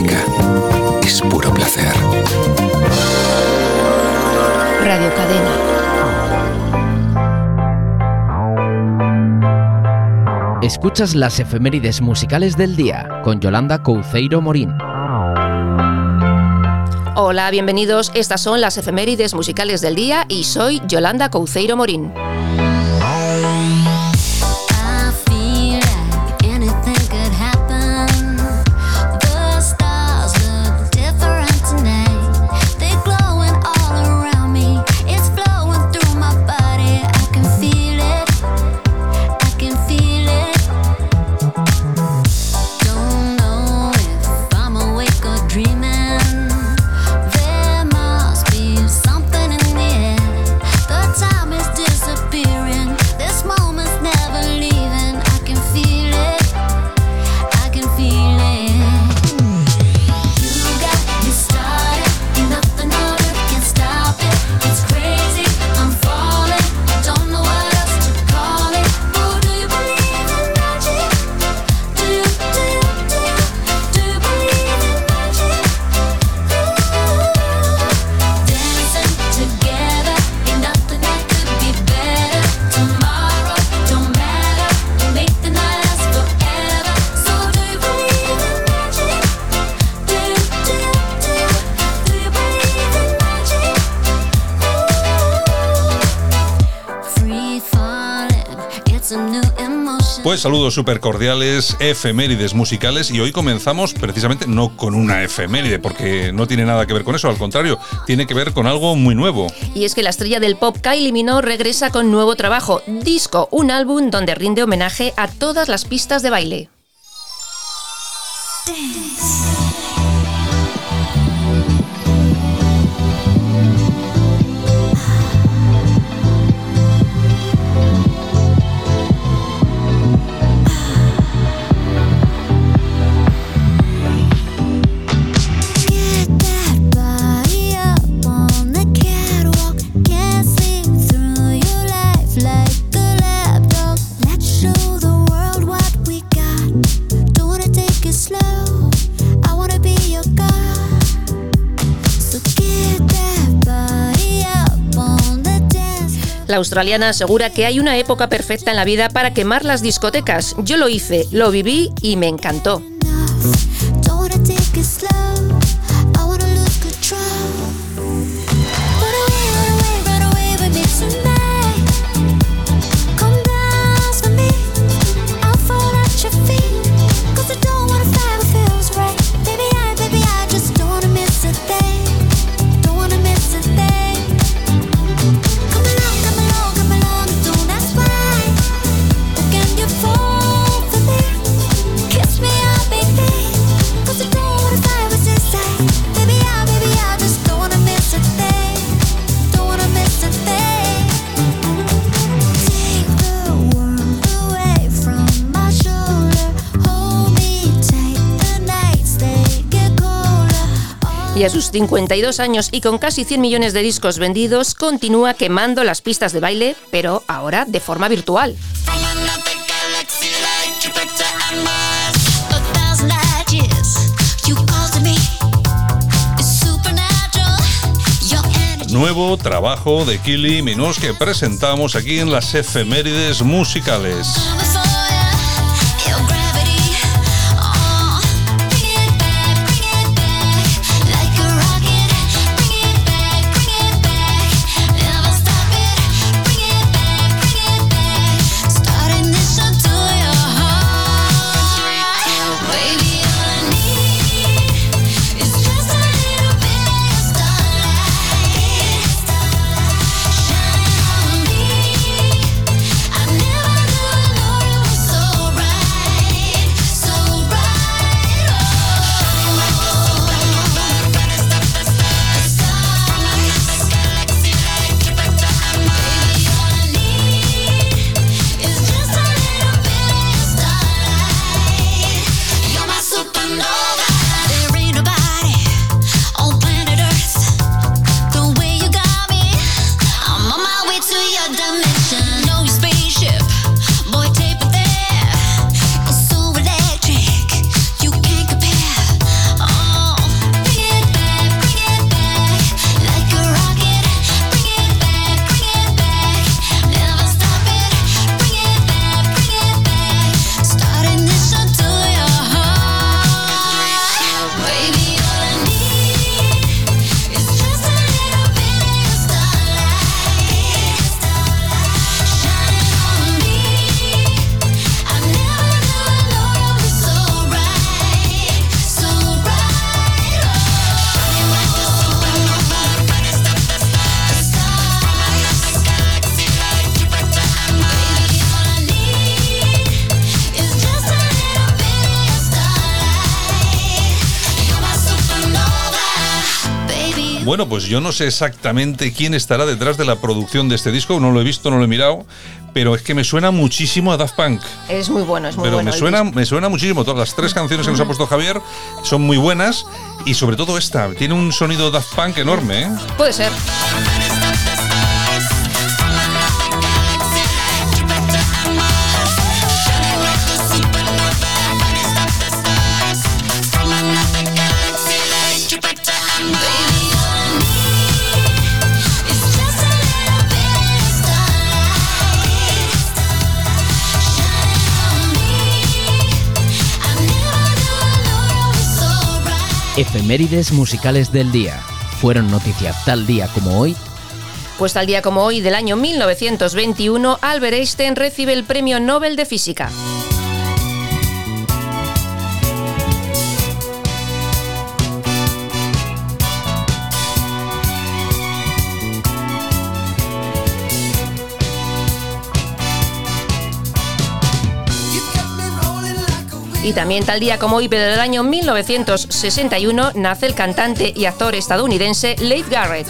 música es puro placer. Radio Cadena. Escuchas las efemérides musicales del día con Yolanda Couceiro Morín. Hola, bienvenidos. Estas son las efemérides musicales del día y soy Yolanda Couceiro Morín. Saludos súper cordiales, efemérides musicales y hoy comenzamos precisamente no con una efeméride porque no tiene nada que ver con eso, al contrario, tiene que ver con algo muy nuevo. Y es que la estrella del pop Kylie Minogue regresa con nuevo trabajo, Disco, un álbum donde rinde homenaje a todas las pistas de baile. La australiana asegura que hay una época perfecta en la vida para quemar las discotecas. Yo lo hice, lo viví y me encantó. Sus 52 años y con casi 100 millones de discos vendidos, continúa quemando las pistas de baile, pero ahora de forma virtual. Nuevo trabajo de Kili Minos que presentamos aquí en las efemérides musicales. Bueno, pues yo no sé exactamente quién estará detrás de la producción de este disco, no lo he visto, no lo he mirado, pero es que me suena muchísimo a Daft Punk. Es muy bueno, es muy pero bueno. me suena, me suena muchísimo. Todas las tres canciones que nos ha puesto Javier son muy buenas y sobre todo esta, tiene un sonido Daft Punk enorme. ¿eh? Puede ser. Efemérides musicales del día. Fueron noticia tal día como hoy. Pues tal día como hoy del año 1921, Albert Einstein recibe el Premio Nobel de Física. Y también tal día como hoy, pero del año 1961, nace el cantante y actor estadounidense Leif Garrett.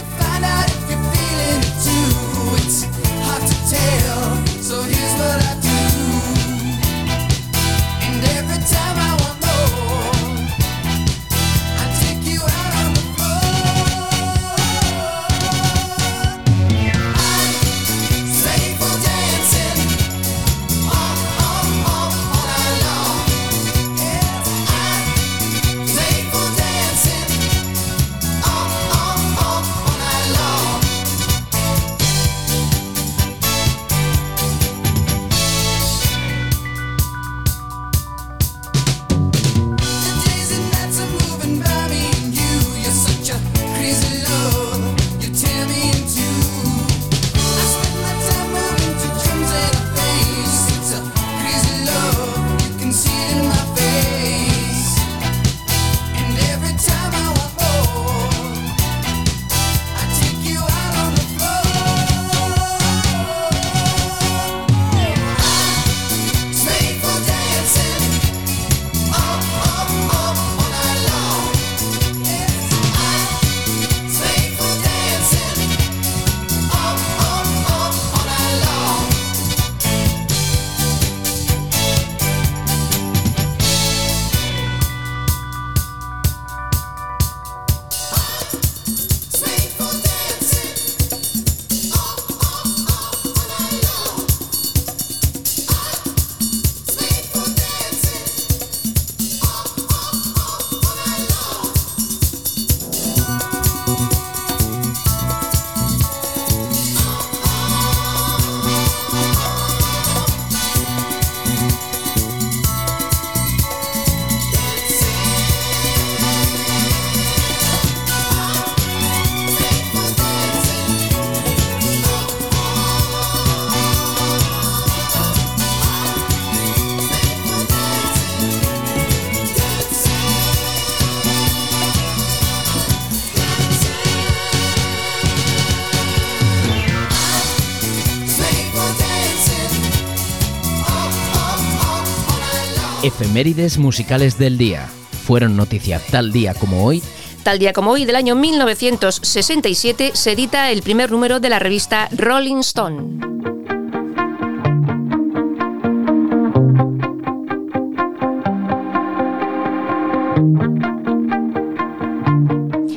Efemérides musicales del día. Fueron noticia tal día como hoy. Tal día como hoy del año 1967 se edita el primer número de la revista Rolling Stone.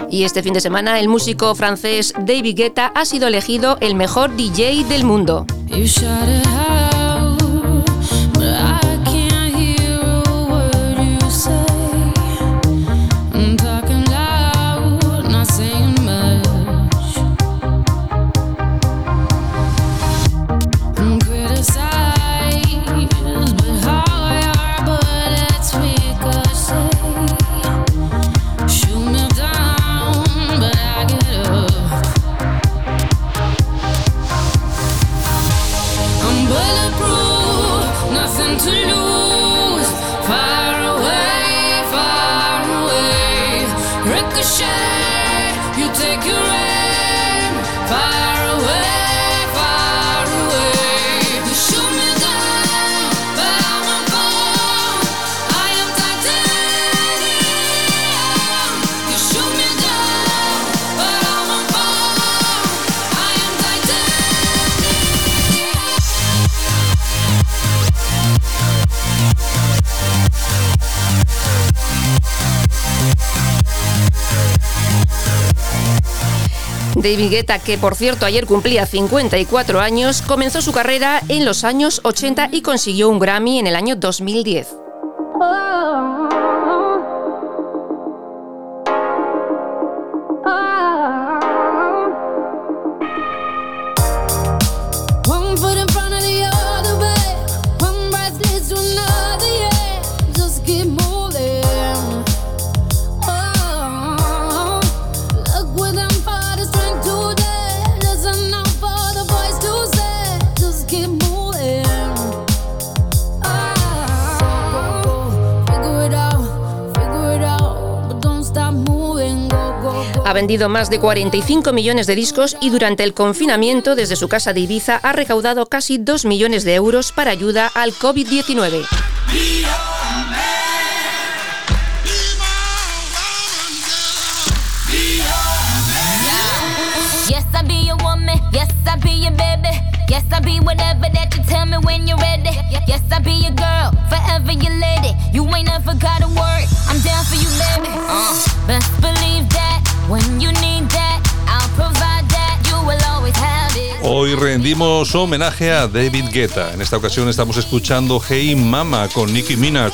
Y este fin de semana el músico francés David Guetta ha sido elegido el mejor DJ del mundo. David Guetta, que por cierto ayer cumplía 54 años, comenzó su carrera en los años 80 y consiguió un Grammy en el año 2010. Vendido más de 45 millones de discos y durante el confinamiento desde su casa de Ibiza ha recaudado casi 2 millones de euros para ayuda al COVID-19. Yes, I'll be whatever that you tell me when you're ready. Yes, I'll be your girl, forever your lady. You ain't never got a word, I'm down for you, baby. Uh, best believe. Hoy rendimos homenaje a David Guetta. En esta ocasión estamos escuchando Hey Mama con Nicki Minaj.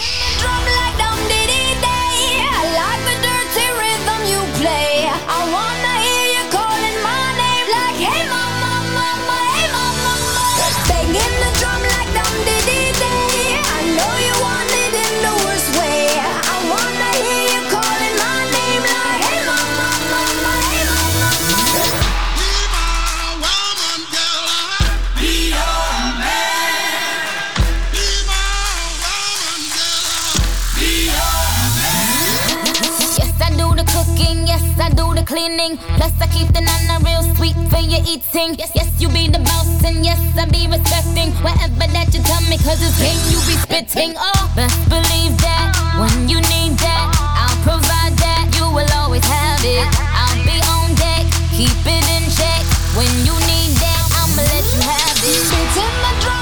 Eating. Yes, yes, you be the boss, and yes, I be respecting whatever that you tell me, cause it's game you be spitting. Oh, best believe that when you need that, I'll provide that. You will always have it. I'll be on deck, keep it in check. When you need that, I'ma let you have it. Spitting my drum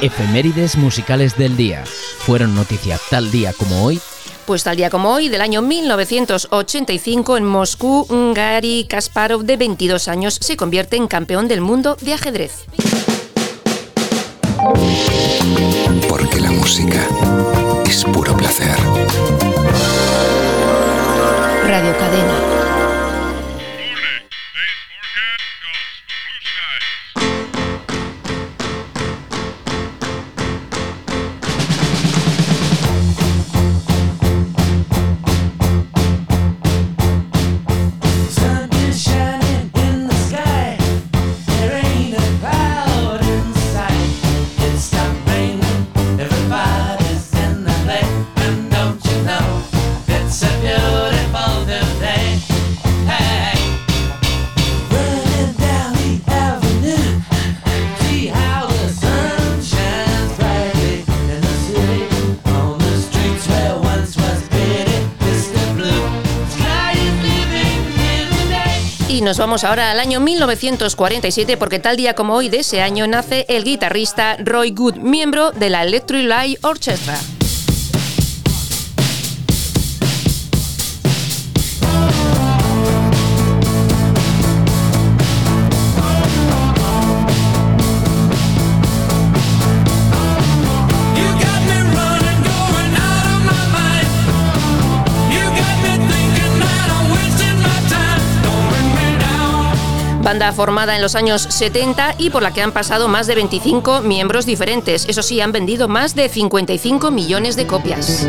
Efemérides musicales del día. ¿Fueron noticia tal día como hoy? Pues tal día como hoy, del año 1985, en Moscú, Gary Kasparov, de 22 años, se convierte en campeón del mundo de ajedrez. Porque la música es puro placer. Radio Cadena. Vamos ahora al año 1947 porque tal día como hoy de ese año nace el guitarrista Roy Good, miembro de la Electric Light Orchestra. Banda formada en los años 70 y por la que han pasado más de 25 miembros diferentes. Eso sí, han vendido más de 55 millones de copias.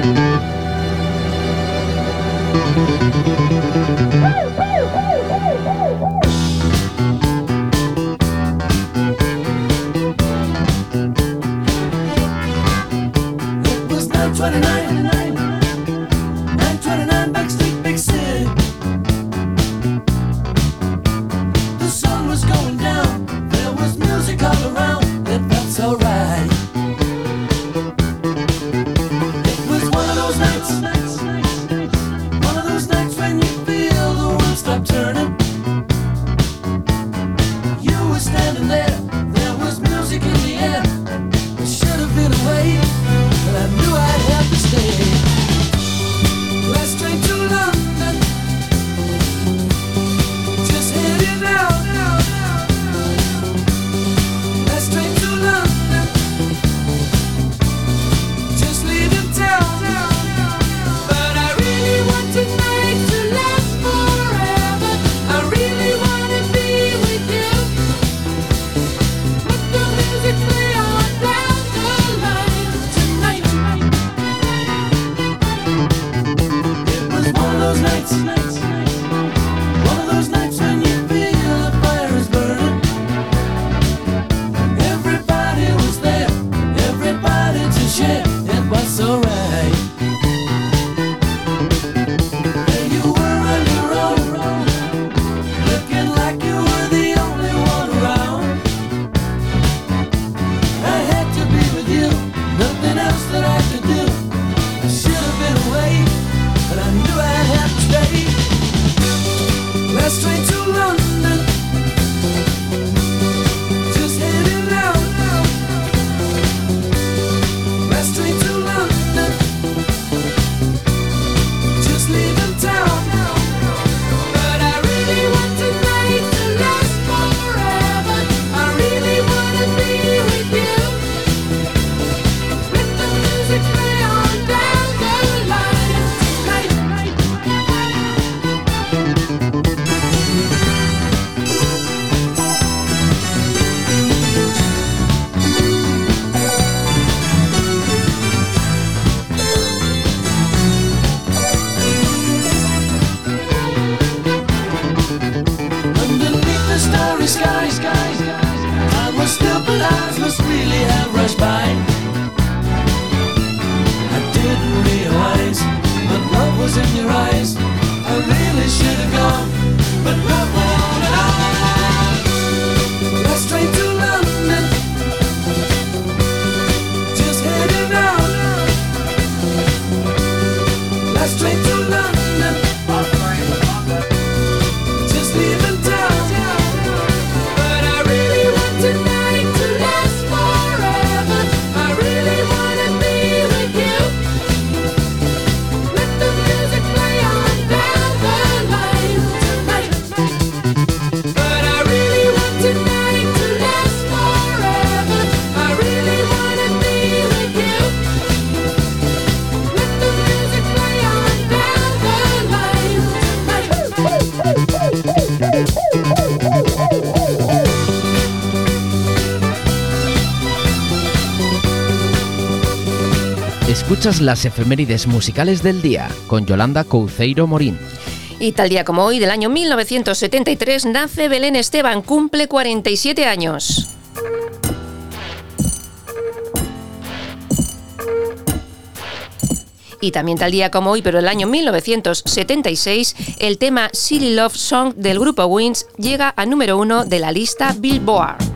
it's not Escuchas las efemérides musicales del día con Yolanda Couceiro Morín. Y tal día como hoy, del año 1973, nace Belén Esteban, cumple 47 años. Y también tal día como hoy, pero el año 1976, el tema Silly Love Song del grupo Wings llega a número uno de la lista Billboard.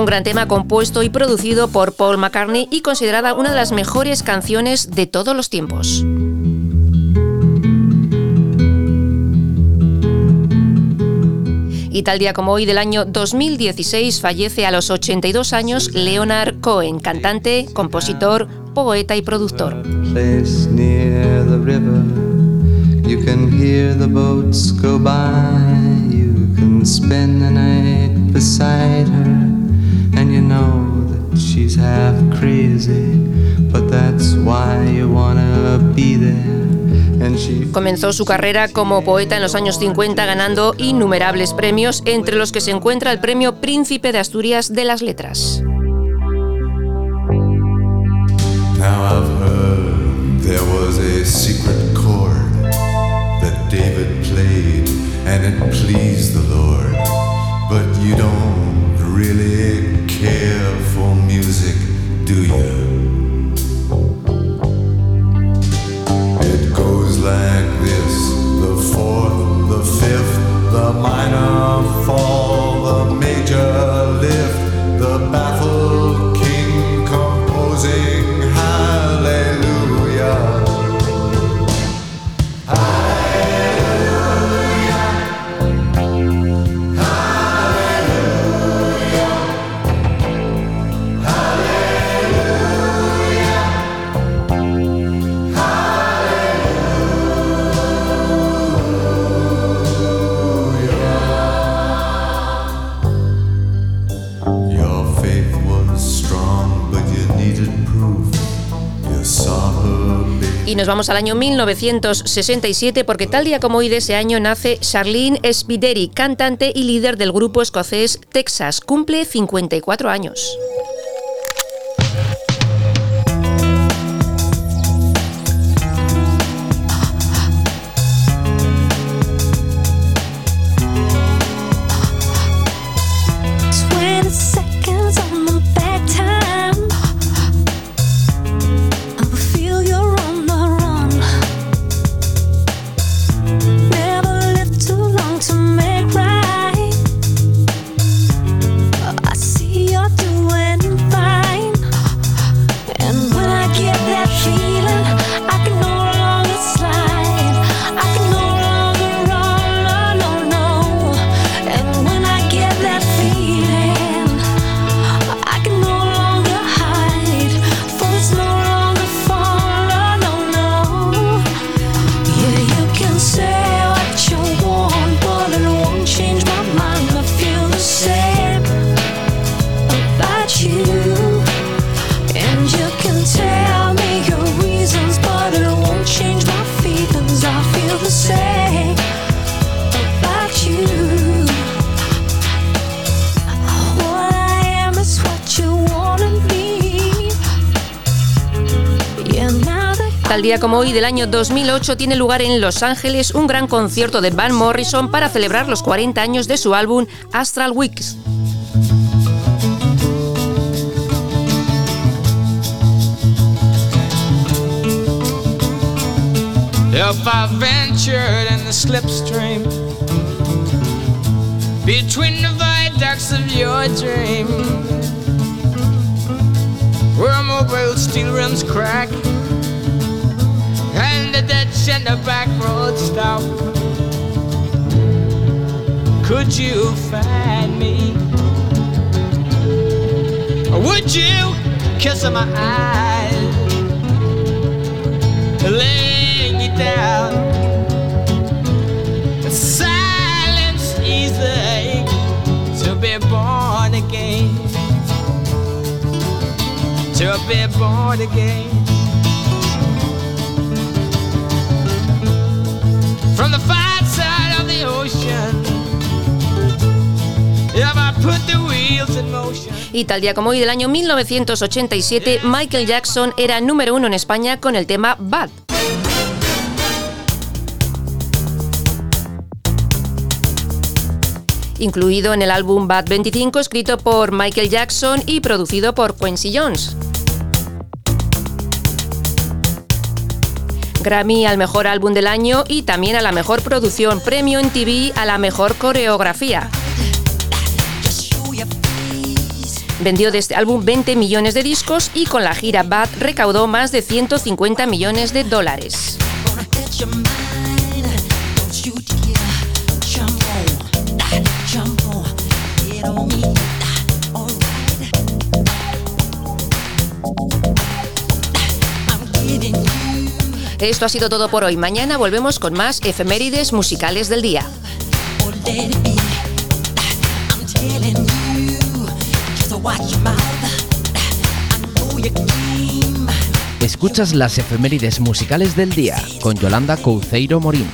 Un gran tema compuesto y producido por Paul McCartney y considerada una de las mejores canciones de todos los tiempos. Y tal día como hoy del año 2016 fallece a los 82 años Leonard Cohen, cantante, compositor, poeta y productor. And you know that she's half crazy, but that's why you wanna Comenzó su carrera como poeta en los años 50 ganando innumerables premios, entre los que se encuentra el premio Príncipe de Asturias de las Letras. Now I've heard there was a secret chord that David played and it pleased the Lord. But you don't really do you? It goes like this the fourth, the fifth, the minor fall, the major Y nos vamos al año 1967 porque tal día como hoy de ese año nace Charlene Spideri, cantante y líder del grupo escocés Texas. Cumple 54 años. Tal día como hoy del año 2008 tiene lugar en Los Ángeles un gran concierto de Van Morrison para celebrar los 40 años de su álbum Astral Weeks. The slipstream between the viaducts of your dream, and the ditch and the back road stop, could you find me? Or would you kiss my eyes? down. Silence easy to be born again. To be born again. From the far side of the ocean. Y tal día como hoy del año 1987, Michael Jackson era número uno en España con el tema Bad. incluido en el álbum Bad 25 escrito por Michael Jackson y producido por Quincy Jones. Grammy al mejor álbum del año y también a la mejor producción, premio en TV a la mejor coreografía. Vendió de este álbum 20 millones de discos y con la gira Bad recaudó más de 150 millones de dólares. Esto ha sido todo por hoy. Mañana volvemos con más efemérides musicales del día. Escuchas las efemérides musicales del día con Yolanda Couceiro Morín.